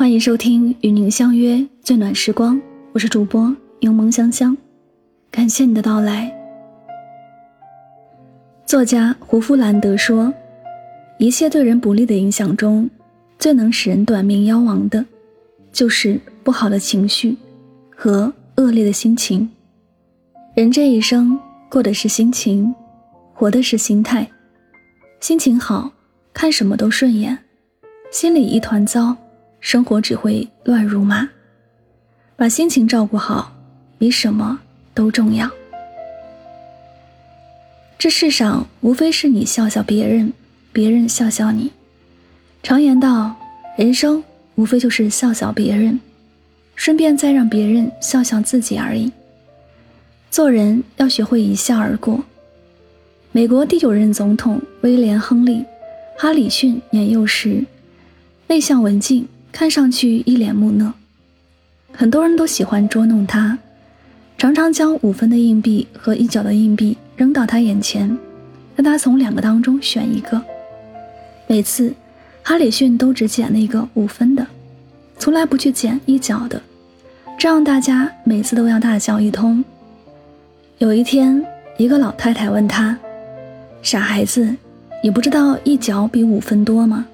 欢迎收听与您相约最暖时光，我是主播柠檬香香，感谢你的到来。作家胡夫兰德说：“一切对人不利的影响中，最能使人短命夭亡的，就是不好的情绪和恶劣的心情。人这一生过的是心情，活的是心态。心情好，看什么都顺眼；心里一团糟。”生活只会乱如麻，把心情照顾好，比什么都重要。这世上无非是你笑笑别人，别人笑笑你。常言道，人生无非就是笑笑别人，顺便再让别人笑笑自己而已。做人要学会一笑而过。美国第九任总统威廉·亨利·哈里逊年幼时，内向文静。看上去一脸木讷，很多人都喜欢捉弄他，常常将五分的硬币和一角的硬币扔到他眼前，让他从两个当中选一个。每次，哈里逊都只捡那个五分的，从来不去捡一角的，这让大家每次都要大笑一通。有一天，一个老太太问他：“傻孩子，你不知道一角比五分多吗？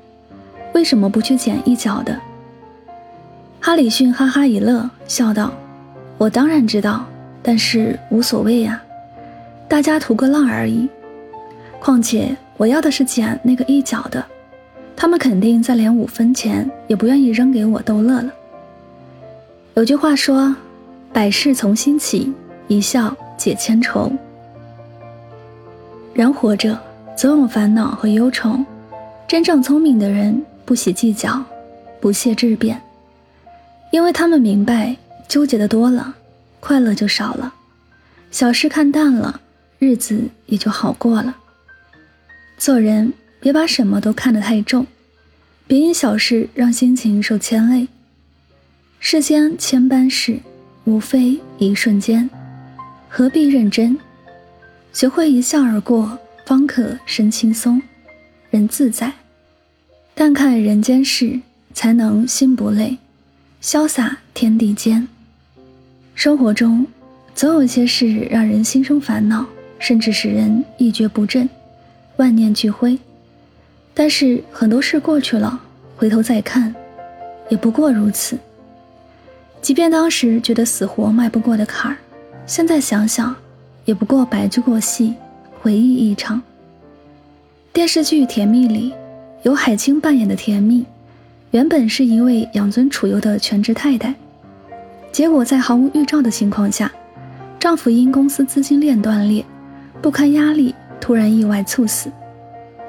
为什么不去捡一角的？”哈里逊哈哈一乐，笑道：“我当然知道，但是无所谓呀，大家图个乐而已。况且我要的是捡那个一角的，他们肯定在连五分钱也不愿意扔给我逗乐了。”有句话说：“百事从心起，一笑解千愁。”人活着总有烦恼和忧愁，真正聪明的人不喜计较，不屑质辩。因为他们明白，纠结的多了，快乐就少了；小事看淡了，日子也就好过了。做人别把什么都看得太重，别因小事让心情受牵累。世间千般事，无非一瞬间，何必认真？学会一笑而过，方可身轻松，人自在。淡看人间事，才能心不累。潇洒天地间，生活中总有些事让人心生烦恼，甚至使人一蹶不振、万念俱灰。但是很多事过去了，回头再看，也不过如此。即便当时觉得死活迈不过的坎儿，现在想想，也不过白驹过隙，回忆一场。电视剧《甜蜜》里，由海清扮演的甜蜜。原本是一位养尊处优的全职太太，结果在毫无预兆的情况下，丈夫因公司资金链断裂，不堪压力突然意外猝死，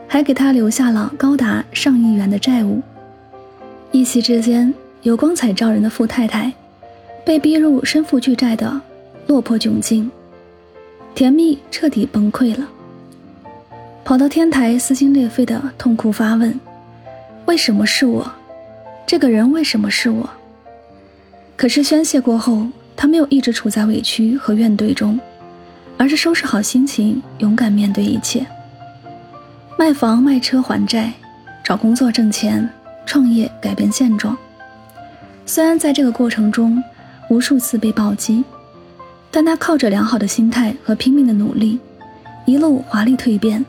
还给她留下了高达上亿元的债务。一夕之间，有光彩照人的富太太，被逼入身负巨债的落魄窘境，甜蜜彻底崩溃了，跑到天台撕心裂肺的痛哭发问：“为什么是我？”这个人为什么是我？可是宣泄过后，他没有一直处在委屈和怨怼中，而是收拾好心情，勇敢面对一切。卖房卖车还债，找工作挣钱，创业改变现状。虽然在这个过程中无数次被暴击，但他靠着良好的心态和拼命的努力，一路华丽蜕变，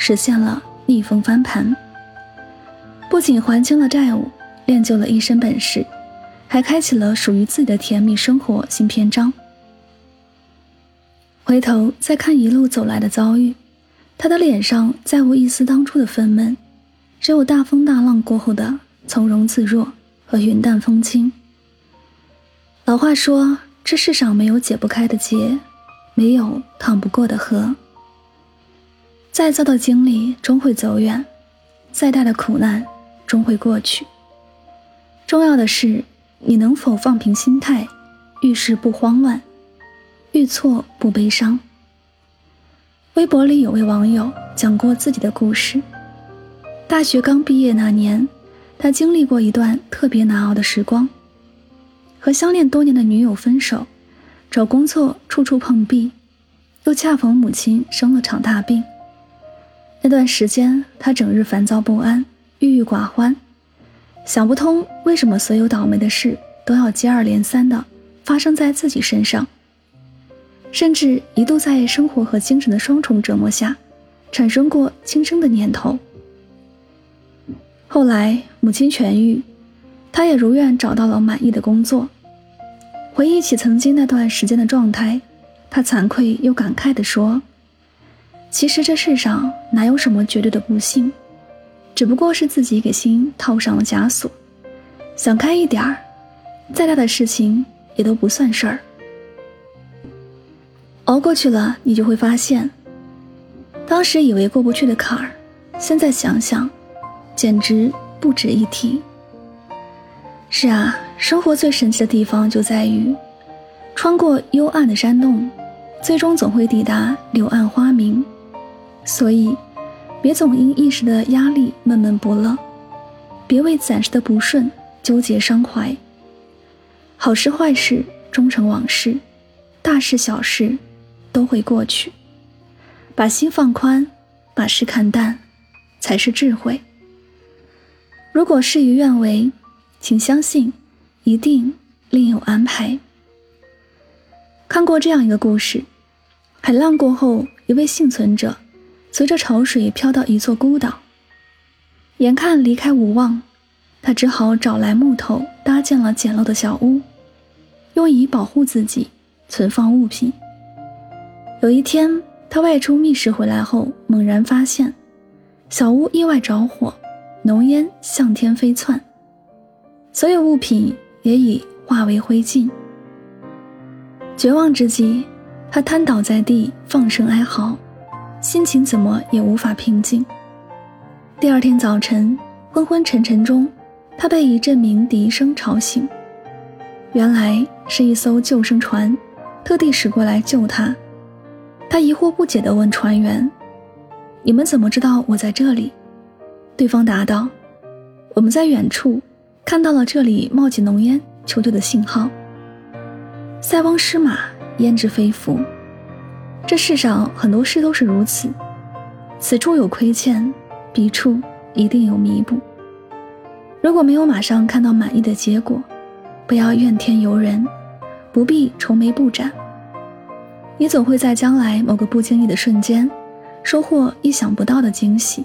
实现了逆风翻盘。不仅还清了债务。练就了一身本事，还开启了属于自己的甜蜜生活新篇章。回头再看一路走来的遭遇，他的脸上再无一丝当初的愤懑，只有大风大浪过后的从容自若和云淡风轻。老话说：“这世上没有解不开的结，没有趟不过的河。”再糟的经历终会走远，再大的苦难终会过去。重要的是，你能否放平心态，遇事不慌乱，遇错不悲伤。微博里有位网友讲过自己的故事：大学刚毕业那年，他经历过一段特别难熬的时光，和相恋多年的女友分手，找工作处处碰壁，又恰逢母亲生了场大病。那段时间，他整日烦躁不安，郁郁寡欢。想不通为什么所有倒霉的事都要接二连三的发生在自己身上，甚至一度在生活和精神的双重折磨下，产生过轻生的念头。后来母亲痊愈，他也如愿找到了满意的工作。回忆起曾经那段时间的状态，他惭愧又感慨地说：“其实这世上哪有什么绝对的不幸，只不过是自己给心套上了枷锁。想开一点儿，再大的事情也都不算事儿。熬过去了，你就会发现，当时以为过不去的坎儿，现在想想。”简直不值一提。是啊，生活最神奇的地方就在于，穿过幽暗的山洞，最终总会抵达柳暗花明。所以，别总因一时的压力闷闷不乐，别为暂时的不顺纠结伤怀。好事坏事终成往事，大事小事都会过去。把心放宽，把事看淡，才是智慧。如果事与愿违，请相信，一定另有安排。看过这样一个故事：海浪过后，一位幸存者随着潮水飘到一座孤岛，眼看离开无望，他只好找来木头搭建了简陋的小屋，用以保护自己，存放物品。有一天，他外出觅食回来后，猛然发现小屋意外着火。浓烟向天飞窜，所有物品也已化为灰烬。绝望之际，他瘫倒在地，放声哀嚎，心情怎么也无法平静。第二天早晨，昏昏沉沉中，他被一阵鸣笛声吵醒，原来是一艘救生船特地驶过来救他。他疑惑不解地问船员：“你们怎么知道我在这里？”对方答道：“我们在远处看到了这里冒起浓烟，求救的信号。塞翁失马，焉知非福？这世上很多事都是如此，此处有亏欠，彼处一定有弥补。如果没有马上看到满意的结果，不要怨天尤人，不必愁眉不展。你总会在将来某个不经意的瞬间，收获意想不到的惊喜。”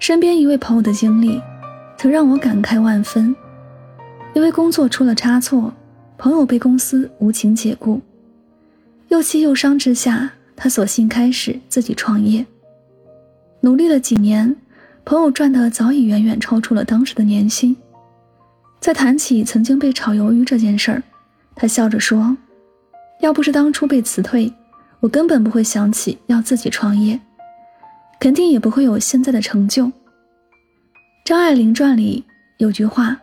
身边一位朋友的经历，曾让我感慨万分。因为工作出了差错，朋友被公司无情解雇，又气又伤之下，他索性开始自己创业。努力了几年，朋友赚的早已远远超出了当时的年薪。在谈起曾经被炒鱿鱼这件事儿，他笑着说：“要不是当初被辞退，我根本不会想起要自己创业。”肯定也不会有现在的成就。张爱玲传里有句话：“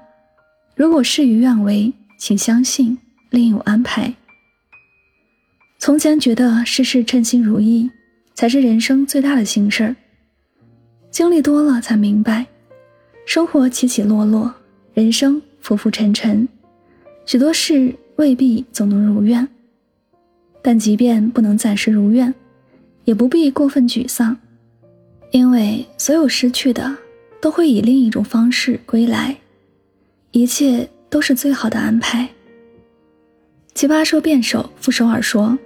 如果事与愿违，请相信另有安排。”从前觉得事事称心如意才是人生最大的幸事儿，经历多了才明白，生活起起落落，人生浮浮沉沉，许多事未必总能如愿。但即便不能暂时如愿，也不必过分沮丧。因为所有失去的，都会以另一种方式归来，一切都是最好的安排。奇葩说辩手傅首尔说：“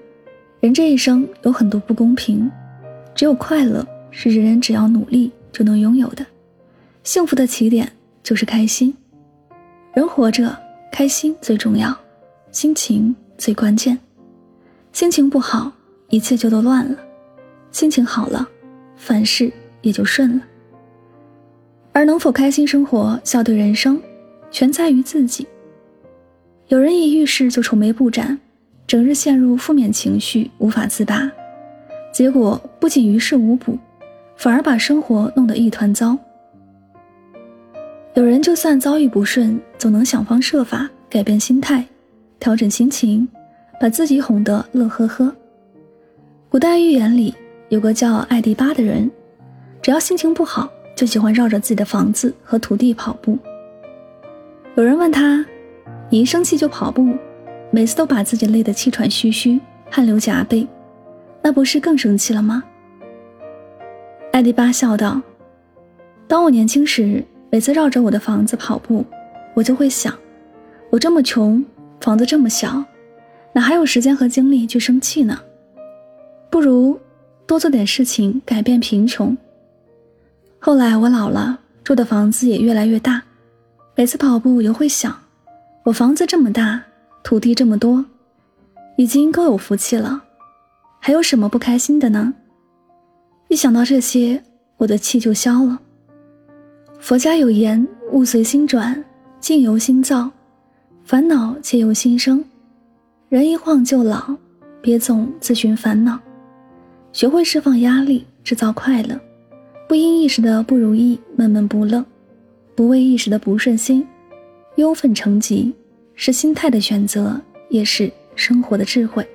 人这一生有很多不公平，只有快乐是人人只要努力就能拥有的。幸福的起点就是开心。人活着，开心最重要，心情最关键。心情不好，一切就都乱了；心情好了。”凡事也就顺了，而能否开心生活、笑对人生，全在于自己。有人一遇事就愁眉不展，整日陷入负面情绪，无法自拔，结果不仅于事无补，反而把生活弄得一团糟。有人就算遭遇不顺，总能想方设法改变心态，调整心情，把自己哄得乐呵呵。古代寓言里。有个叫艾迪巴的人，只要心情不好，就喜欢绕着自己的房子和土地跑步。有人问他：“你一生气就跑步，每次都把自己累得气喘吁吁、汗流浃背，那不是更生气了吗？”艾迪巴笑道：“当我年轻时，每次绕着我的房子跑步，我就会想：我这么穷，房子这么小，哪还有时间和精力去生气呢？不如多做点事情，改变贫穷。后来我老了，住的房子也越来越大，每次跑步我又会想：我房子这么大，土地这么多，已经够有福气了，还有什么不开心的呢？一想到这些，我的气就消了。佛家有言：“物随心转，境由心造，烦恼皆由心生。人一晃就老，别总自寻烦恼。学会释放压力，制造快乐。不因一时的不如意闷闷不乐，不为一时的不顺心忧愤成疾，是心态的选择，也是生活的智慧。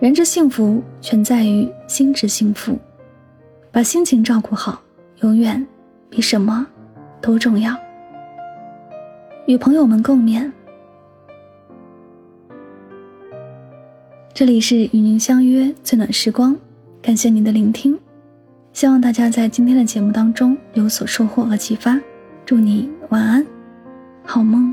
人之幸福，全在于心之幸福。把心情照顾好，永远。”比什么都重要。与朋友们共勉。这里是与您相约最暖时光，感谢您的聆听，希望大家在今天的节目当中有所收获和启发。祝你晚安，好梦。